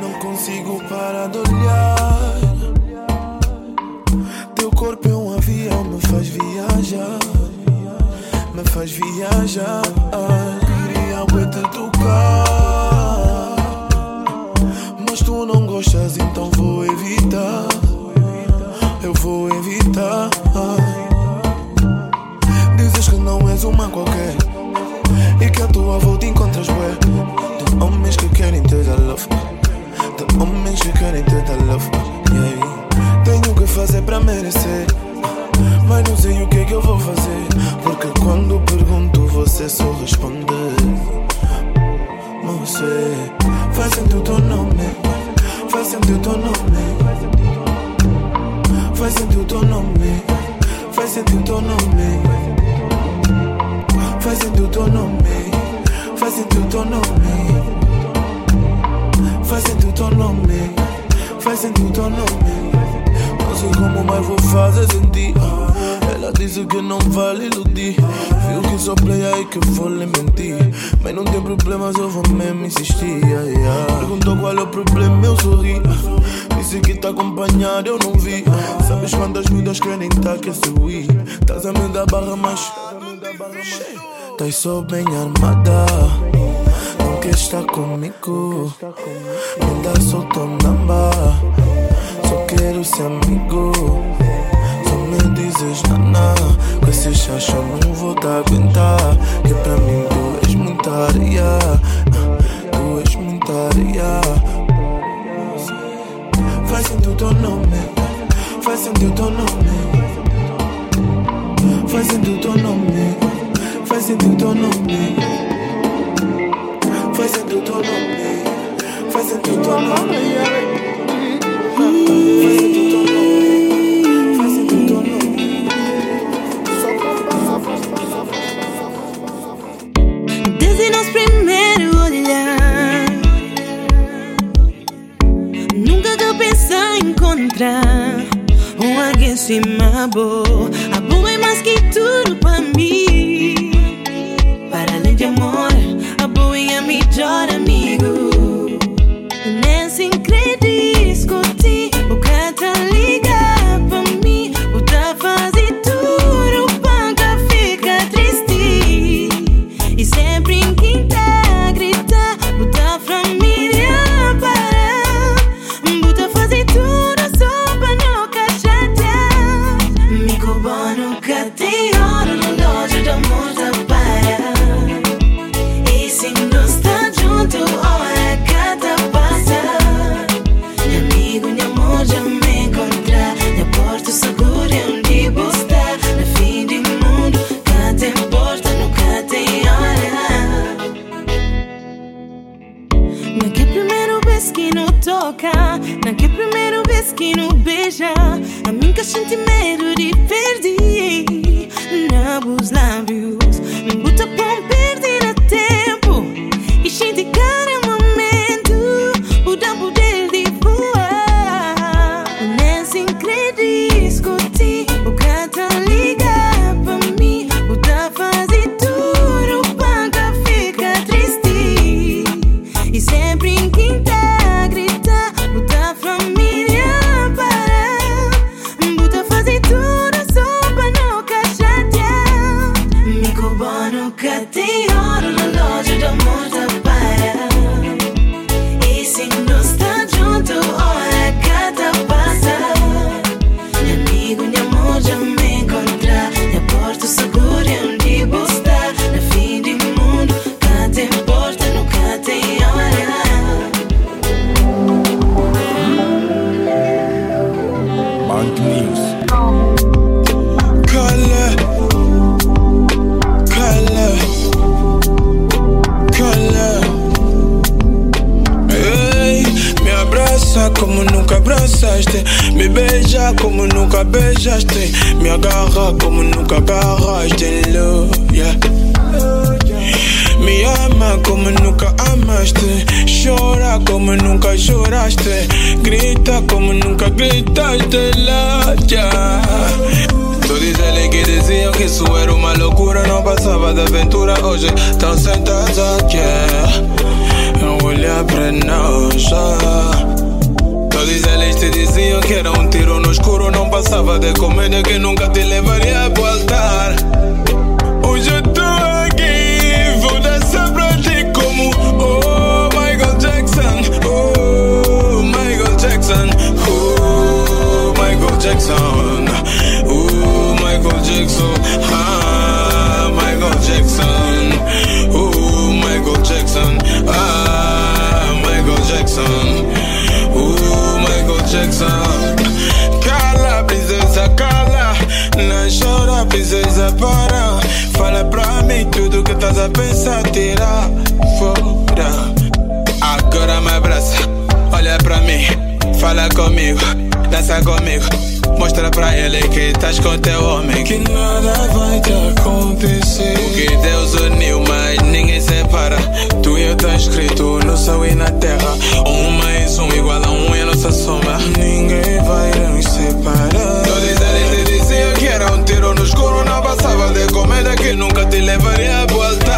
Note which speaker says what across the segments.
Speaker 1: Não consigo parar de olhar. Teu corpo é um avião, me faz viajar. Me faz viajar. Evitar. Eu vou evitar. Dizes que não és uma qualquer. E que a tua volta encontras bué. De homens que querem te dar love. De homens que querem te dar love. Yeah. Tenho que fazer pra merecer. Mas não sei o que é que eu vou fazer. Porque quando pergunto, você só responde. Você faz sentir o teu nome. Faz sentir o teu nome. senti il tuo nome, fai senti il tuo nome. Fai senti il tuo nome, fai senti il tuo nome. Fai senti il tuo nome, fai senti il tuo nome. Così come mai fu fase sentì. Ella dice que non vale l'UD viu che so play e che folle mentir. Ma non tem problema se fa me mi insisti yeah, yeah. Qual é è il problema, eu sorri. Disse que tá acompanhado, eu não vi. Sabes quantas vidas querem tá que se ui Tás a me da barra, mas Tás só bem armada. Não quer estar comigo. Me Só solto na barra Só quero ser amigo me dizes naná. Com esse chancho não vou
Speaker 2: dar
Speaker 1: vais acheter. Mi agarra como nunca agarra, love, yeah. Me
Speaker 3: ama como nunca amaste, llora como nunca lloraste, grita como nunca gritaste la ya. Tú dices que decían que eso era una locura, no pasaba de aventura, oye, tan sentada, yeah. No voy a aprender, Te diziam que era um tiro no escuro. Não passava de comédia que nunca te levaria pro altar. Hoje eu tô aqui, vou dançar pra ti como oh Michael Jackson, oh Michael Jackson, oh Michael Jackson, oh Michael Jackson, ah Michael Jackson, Jackson. Cala, princesa, cala. Não chora, princesa, para. Fala pra mim tudo que estás a pensar, tira fora. Agora me abraça, olha pra mim, fala comigo, dança comigo. Mostra pra ele que estás com teu homem. Que nada vai te acontecer. Porque Deus uniu, mas ninguém separa. Eu tá escrito no céu e na terra. Um mais um igual a um é nossa soma. Ninguém vai nos separar. Todos eles te diziam que era um tiro no escuro. Não passava de comédia que nunca te levaria pro altar.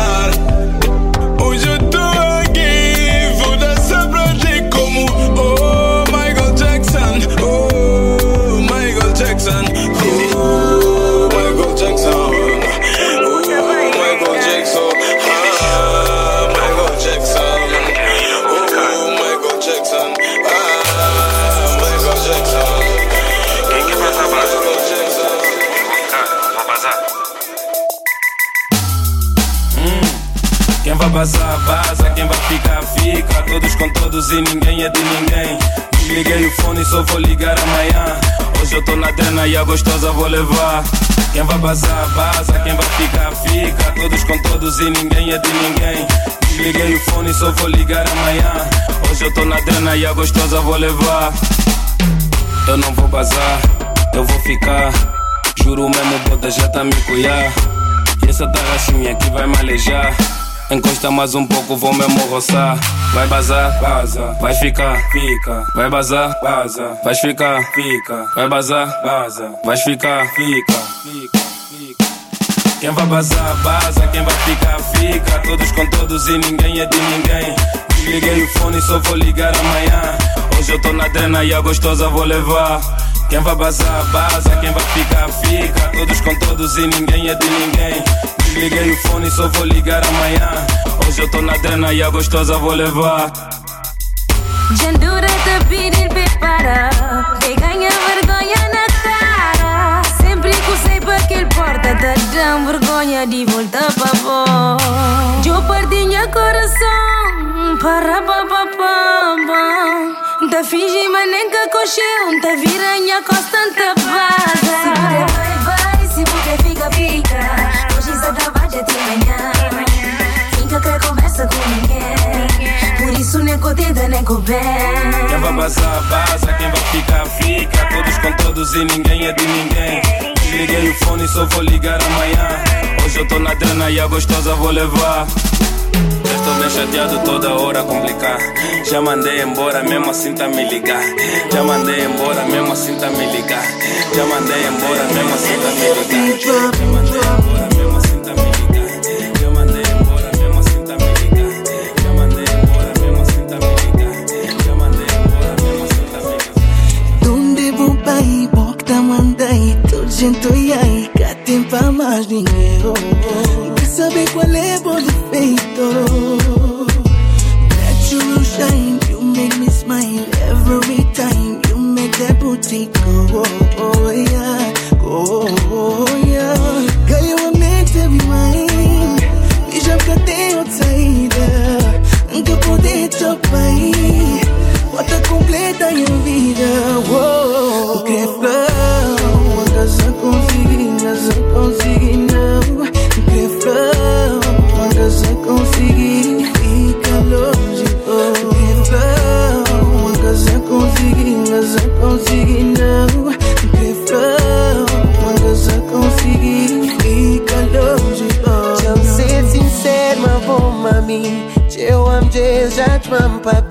Speaker 4: Bazar, baza, quem vai ficar, fica. Todos com todos e ninguém é de ninguém. Desliguei o fone e só vou ligar amanhã. Hoje eu tô na drena e a gostosa vou levar. Quem vai bazar, baza, quem vai ficar, fica. Todos com todos e ninguém é de ninguém. Desliguei o fone e só vou ligar amanhã. Hoje eu tô na drena e a gostosa vou levar. Eu não vou bazar, eu vou ficar. Juro mesmo, bota já tá me cuiar. Que essa tarraxinha aqui vai me alejar. Encosta mais um pouco, vou mesmo roçar. Vai bazar, baza. Vai ficar, fica. Vai bazar, baza. Vai ficar, fica. Vai bazar, baza. Vai ficar, fica. Fica, fica. Quem vai bazar, baza. Quem vai ficar, fica. Todos com todos e ninguém é de ninguém. Desliguei o fone só vou ligar amanhã. Hoje eu tô na drena e a gostosa vou levar. Quem vai bazar, baza. Quem vai ficar, fica. Todos com todos e ninguém é de ninguém. Desliguei o fone só vou ligar amanhã. Hoje eu tô na drena e a gostosa vou levar.
Speaker 5: Jandura te pedir prepara E ganha vergonha na cara Sempre que usei para aquele porta Te dão vergonha de voltar para vós Eu perdi meu coração Para pa pa pa pa Te fingi mas nem que coxeu Te vira minha costa te vaza Se puder vai vai Se puder fica fica Hoje só dá de te manhã Fica que conversa com ninguém Por isso nem contenta nem com bem
Speaker 4: Quem vai bazar, baza. Quem vai ficar, fica. Todos com todos e ninguém é de ninguém. Desliguei o fone e só vou ligar amanhã. Hoje eu tô na drena e a gostosa vou levar. Estou bem chateado toda hora complicar. Já mandei embora, mesmo assim tá me ligar. Já mandei embora, mesmo assim tá me ligar. Já mandei embora, mesmo assim tá me ligar.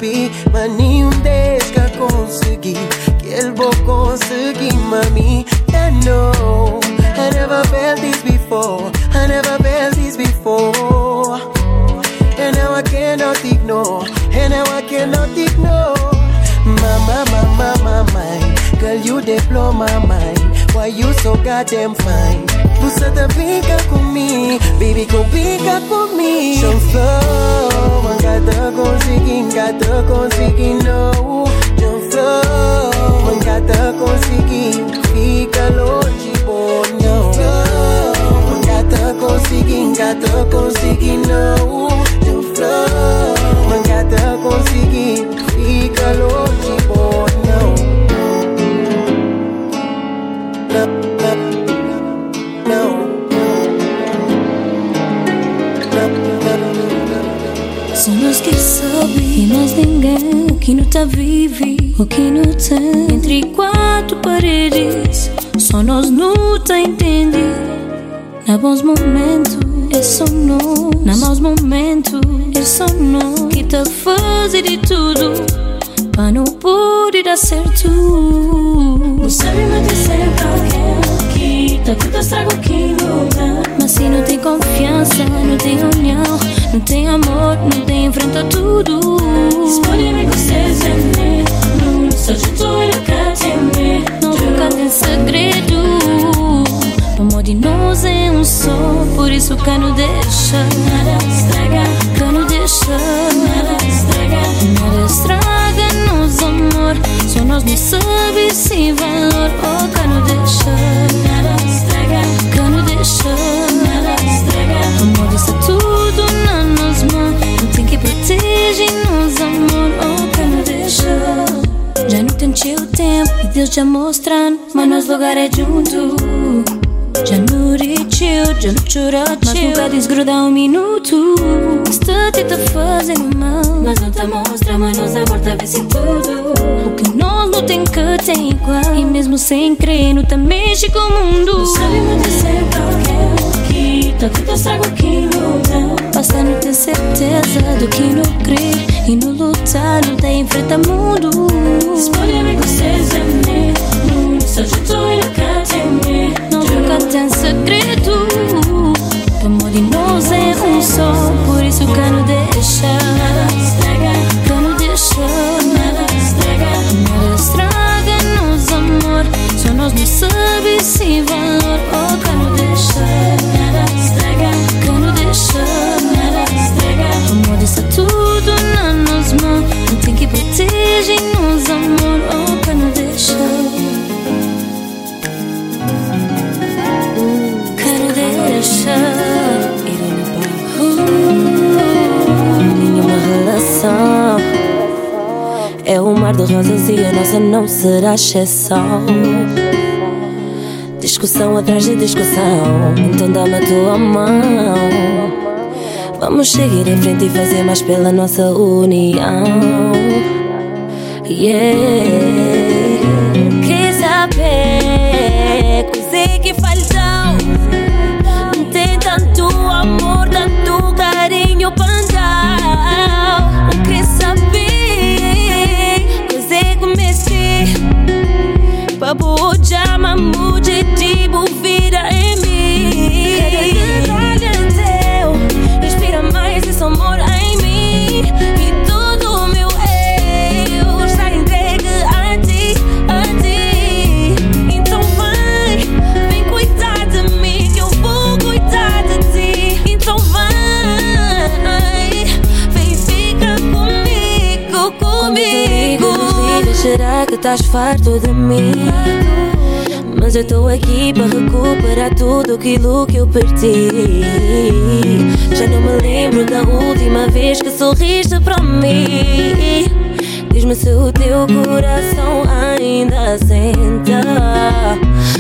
Speaker 6: Amo
Speaker 5: bons momentos é só não Na maus momentos é só não Que tá fazer de tudo Pra não poder dar certo. Não sabe mais dizer pra quem Que tá tudo estrago que não dá. Mas se não tem confiança, não tem união Não tem amor, não tem enfrenta tudo. Disponível com vocês é Só de tu olha cá tem Não nunca tem segredo de nós é um só, por isso que não deixa nada estraga, não deixa nada estraga, nada estraga nos amor. Só nós não sabe se valor, oh não deixa nada estraga, não deixa nada estraga. Amor isso é tudo na nos mãos, não tem que proteger nos amor, oh não deixa. Já não tem o tempo e Deus já mostrando, mas nosso lugar é junto. No no chorou Mas nunca desgruda um minuto. Está te tá fazendo mal. Mas não tá mostra, mas nós amor tá vendo tudo. O que nós não tem que ter igual. E mesmo sem crer, não tá mexe com o mundo. Não sabe muito qualquer que Tá tudo estrago aqui não dá Basta não ter certeza do que não crer E no lutar, não tá enfrenta mundo. Disponível com vocês é mesmo Só de tu e tem Não nunca tem será exceção. Discussão atrás de discussão Então dá-me a tua mão. Vamos seguir em frente e fazer mais pela nossa união. Yeah Será que estás farto de mim? Mas eu tô aqui para recuperar tudo aquilo que eu perdi. Já não me lembro da última vez que sorriste para mim. Diz-me se o teu coração ainda sente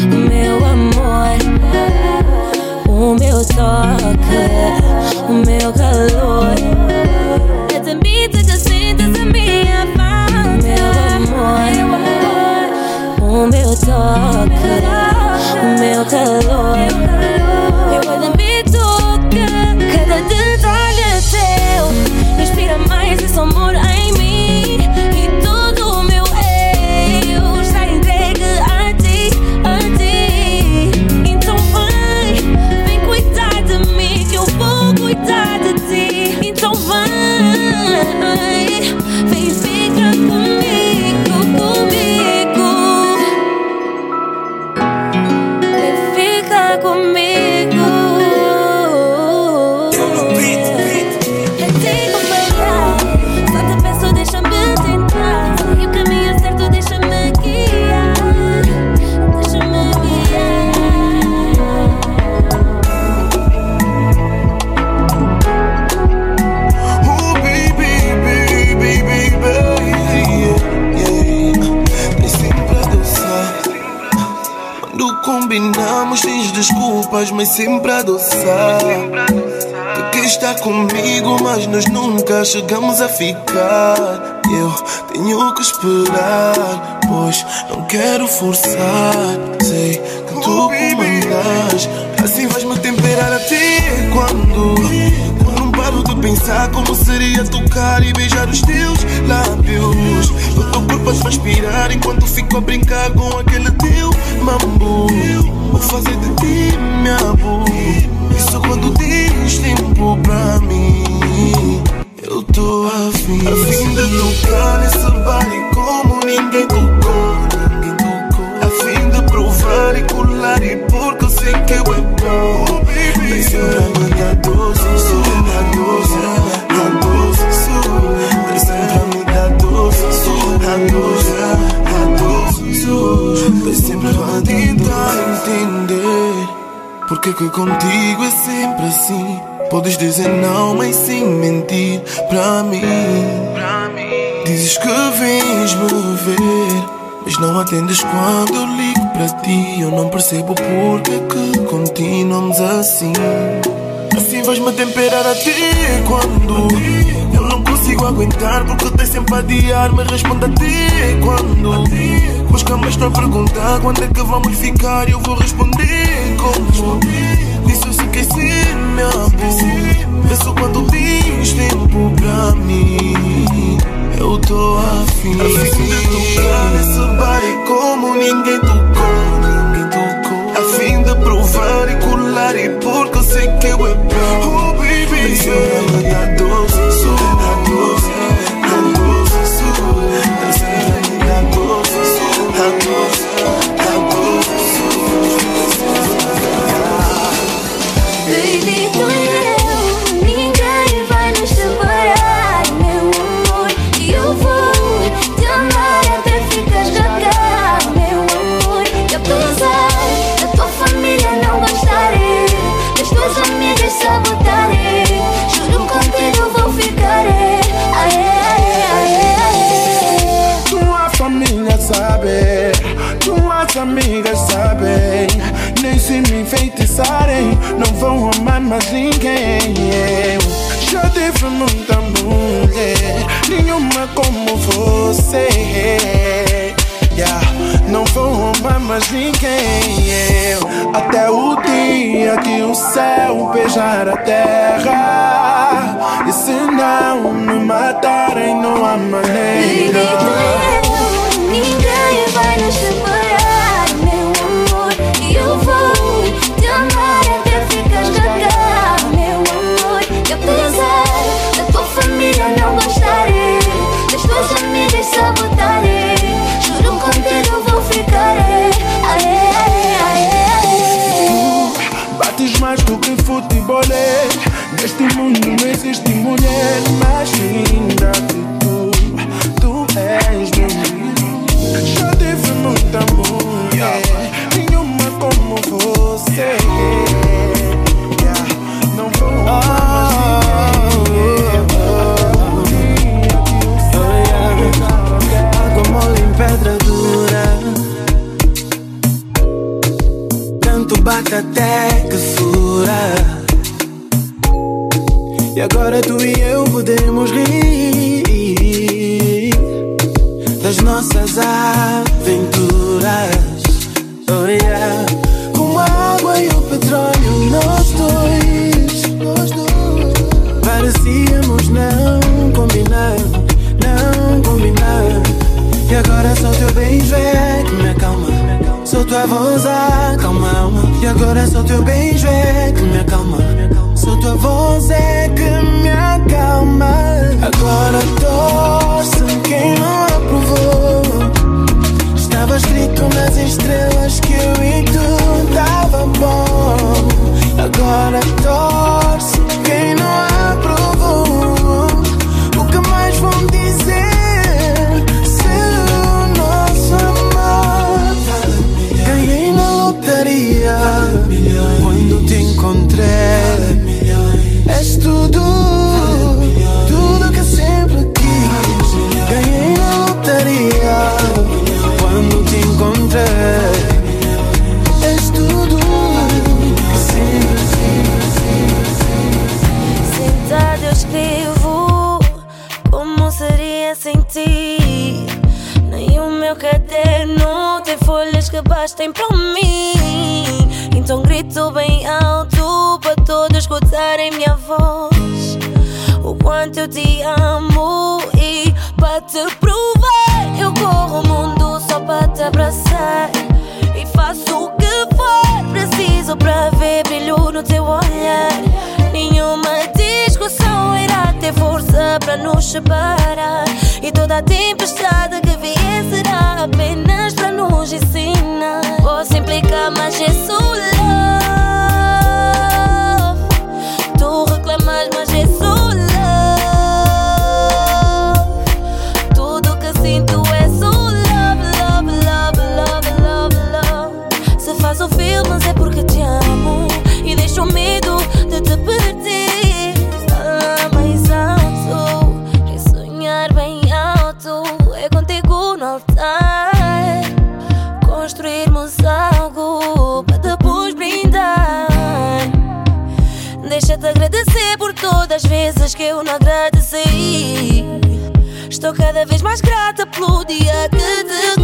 Speaker 5: o meu amor, o meu toque, o meu calor.
Speaker 1: Combinamos sem desculpas, mas sempre a adoçar. Tu quer estar comigo, mas nós nunca chegamos a ficar. Eu tenho que esperar, pois não quero forçar. Sei que tu comandas, assim vais-me temperar até quando paro de pensar como seria tocar e beijar os teus lábios. O teu corpo a transpirar enquanto fico a brincar com aquele teu mambo. Vou fazer de ti minha bu. Isso quando tens tempo pra mim. Eu tô afim, afim de tocar nesse baile como ninguém tocou. Ninguém tocou. A fim de provar e colar e porque eu sei que eu é bom. Que contigo é sempre assim. Podes dizer não, mas sem mentir pra mim. Dizes que vens me ver, mas não atendes quando eu ligo para ti. Eu não percebo porque que continuamos assim. Assim vais-me temperar até quando eu não consigo aguentar. Porque tens sempre a adiar, me responde até quando. Mas camas estão a perguntar quando é que vamos ficar. Eu vou responder como. Disse eu sei ser meu amor. É só quando tens tempo pra mim. Eu tô afim, afim de tocar nesse bar e como ninguém tocou, ninguém tocou. A fim de provar e colar e
Speaker 7: dia que o céu beijar a terra. E se não me matarem, não há
Speaker 5: Baby,
Speaker 7: maneira.
Speaker 5: eu, ninguém vai nos separar,
Speaker 7: linda que tu Tu és lindo Já tive muita mulher Nenhuma como você. Yeah, Não vou amar
Speaker 6: Água mole em pedra dura. Tanto bate até que fura E agora tu e eu podemos rir Das nossas aventuras. Oh yeah Como a água e o petróleo Nós dois Nós dois. Parecíamos não combinar Não combinar. E agora só teu beijo é que me acalma. Só tua voz a alma. E agora só teu beijo é que me acalma Só tua voz é que me acalma Agora torce quem não aprovou Estava escrito nas estrelas que eu e tu tava bom. Agora torce quem não aprovou. O que mais vão dizer se o nosso amor ganhei na lotaria quando te encontrei? és tudo, tudo que sempre quis. Ganhei na lotaria quando te encontrei. És tudo.
Speaker 8: Sentado eu escrevo como seria sem ti. Nem o meu caderno tem folhas que bastem para mim. Então grito bem escutarem minha voz. O quanto eu te amo e para te provar, eu corro o mundo só para te abraçar. E faço o que for preciso para ver brilho no teu olhar. Nenhuma discussão irá ter força para nos separar. E toda a tempestade que vier será apenas para nos ensinar. Posso implicar, mas é só. Mais grata pelo dia que te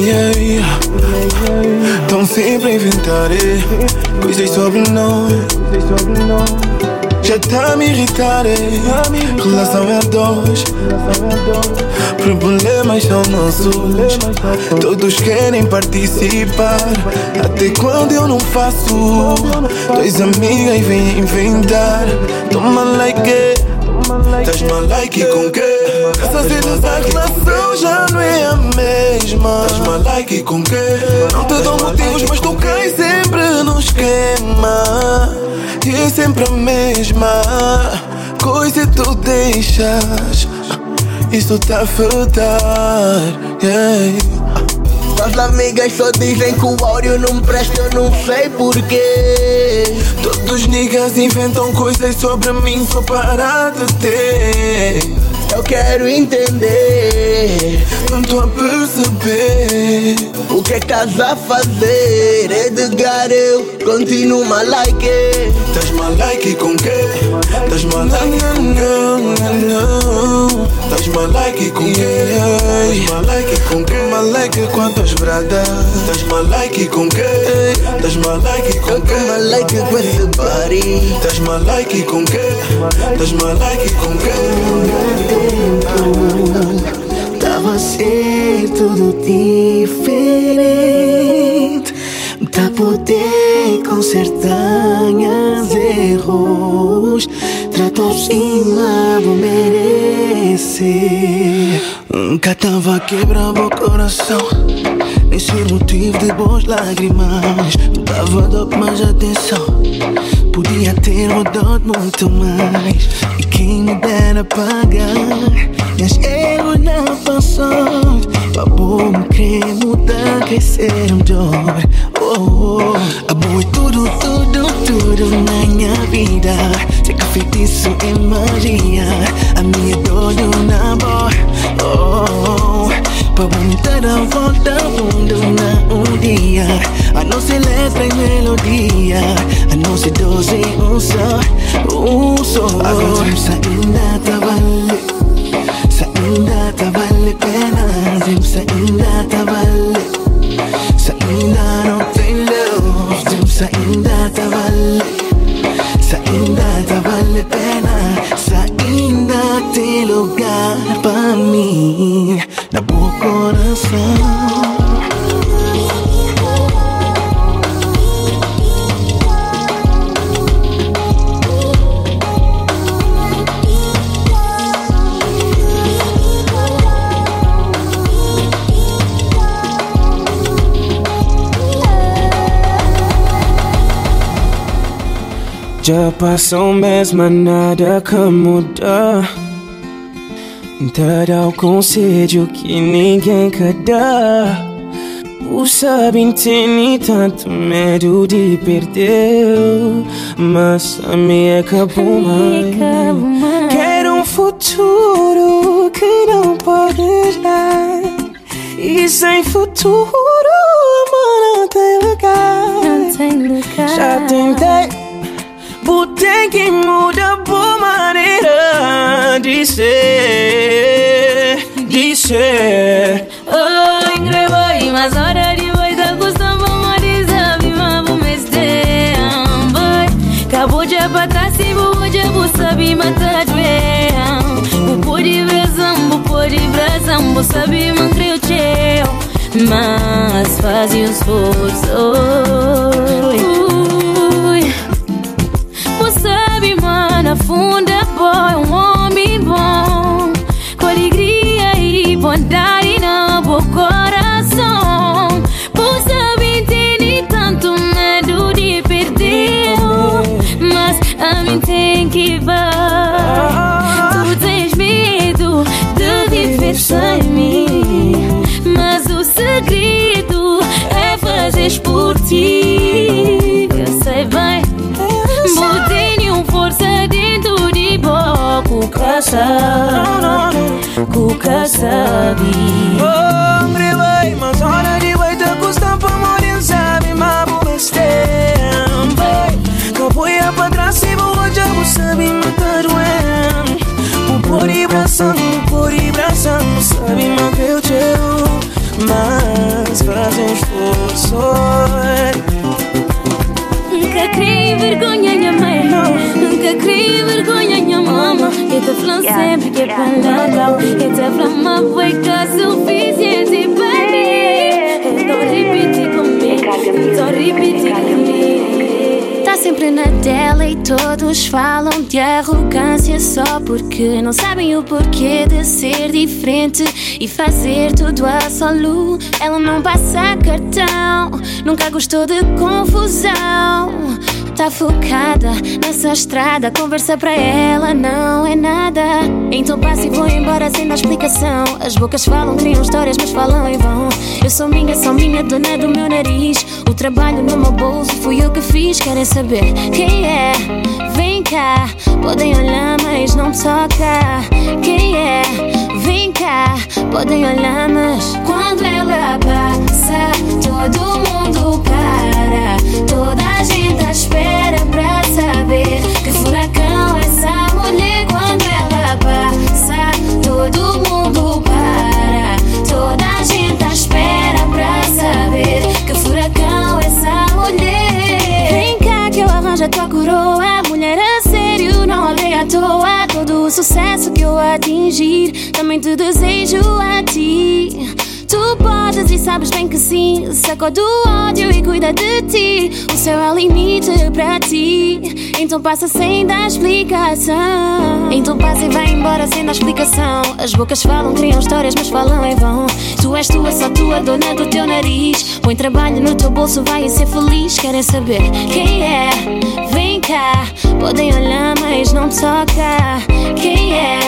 Speaker 1: Yeah. Tão sempre a inventar eh, coisas sobre nós. Já tá me irritar, relação é dois. Problemas são nossos, todos querem participar. Até quando eu não faço, dois amigas vêm inventar. Toma like, it. Tás mal like com quê? Essa sedução relação já não é a mesma. Tás mal like com quê? Não te dou motivos, mas tu cais sempre no esquema. E é sempre a mesma coisa tu deixas. Isso tá a faltar. Yeah.
Speaker 9: As amigas só dizem que o áudio não presta, eu não sei porquê.
Speaker 1: Todos niggas inventam coisas sobre mim só para de ter.
Speaker 9: Eu quero entender
Speaker 1: Não tô a perceber
Speaker 9: o que é que estás a fazer. Edgar, eu continuo mal like. it.
Speaker 1: Tás mal like com quê? Tás mal like com quê? Tás mal like com quê? Tás mal like com quê? Mal like quantas bradas? Tás mal like com quê? Tás mal like com
Speaker 9: Eu tô
Speaker 1: quê?
Speaker 9: mal like com esse body.
Speaker 1: Tás mal like com quê? Tás mal like com quê?
Speaker 10: Tava a ser tudo diferente Pra poder consertar meus erros Tratou cima do merecer. Nunca tava a quebrar o coração Nem ser motivo de boas lágrimas. Não tava dando mais atenção Podia ter mudado muito mais. E quem me dera pagar Meus erros não passou Pra bom me querer mudar Quer ser melhor oh, oh. Amor é tudo, tudo, tudo na minha vida. Sei que feitiço é magia A minha dor do namoro oh, oh. Pra vomitar a volta ao mundo na um dia A não ser letra e melodia. A não ser doze, um só, um só Agora vamos sair da انا اهزم سئلنا تبلد سئلنا نطلو اهزم سئلنا تبلد سئلنا تبلد انا سئلنا تلو قلب امين نبو coração
Speaker 11: Já passou mês, mas nada que muda. Te dá o conselho que ninguém quer dar. O sabem tem tanto medo de perder. Mas a minha acabou mais. Quero um futuro que não pode dar. E sem futuro, amor, não tem lugar.
Speaker 12: Não tem lugar.
Speaker 11: Já tentei Botei que muda por maneira de ser, de ser.
Speaker 12: Oh, mas hora de vai da custa vamos desabi, mas vou me boy. Acabou de abatar, se vou de vou saber matar de Vou pode brasam, vou pode brasam, vou saber manter o teu. Mas faz esforço.
Speaker 11: Pra morir, sabe, mas vou estar, vai. Capoeira pra trás e vou já vou saber matar o O por e bração, o por e bração, sabe, mas que eu te mas faz um esforço.
Speaker 12: Nunca criei vergonha, minha mãe Nunca criei vergonha, minha mama. Eu te falo sempre que é legal Eu te falo, foi que suficiente para mim. Então repete comigo. Então repete comigo. Tá sempre na tela e todos falam de arrogância só porque não sabem o porquê de ser diferente e fazer tudo a solo. Ela não passa cartão, nunca gostou de confusão. Tá focada nessa estrada, conversa pra ela não é nada. Então passa e vou embora sem dar explicação. As bocas falam, criam histórias, mas falam em vão. Eu sou minha, sou minha, dona do meu nariz. O trabalho no meu bolso fui eu que fiz. Querem saber quem é? Vem cá, podem olhar, mas não toca. Quem é? Vem cá, podem olhar, mas quando ela passa, todo mundo para. Toda a gente espera tua coroa, mulher a sério, não olhei à toa. Todo o sucesso que eu atingir, também te desejo a ti. Tu podes e sabes bem que sim. Sacode o ódio e cuida de ti. O céu é o limite para ti. Então passa sem dar explicação. Então passa e vai embora sem dar explicação. As bocas falam, criam histórias, mas falam em vão. Tu és tua, só tua, dona do teu nariz. Põe trabalho no teu bolso, vai ser feliz. Querem saber quem é? Vem cá, podem olhar, mas não toca. Quem é?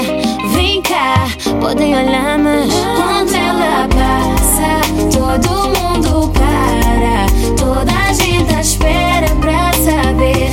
Speaker 12: Vem cá, podem olhar, mas Todo mundo para, toda a gente espera pra saber.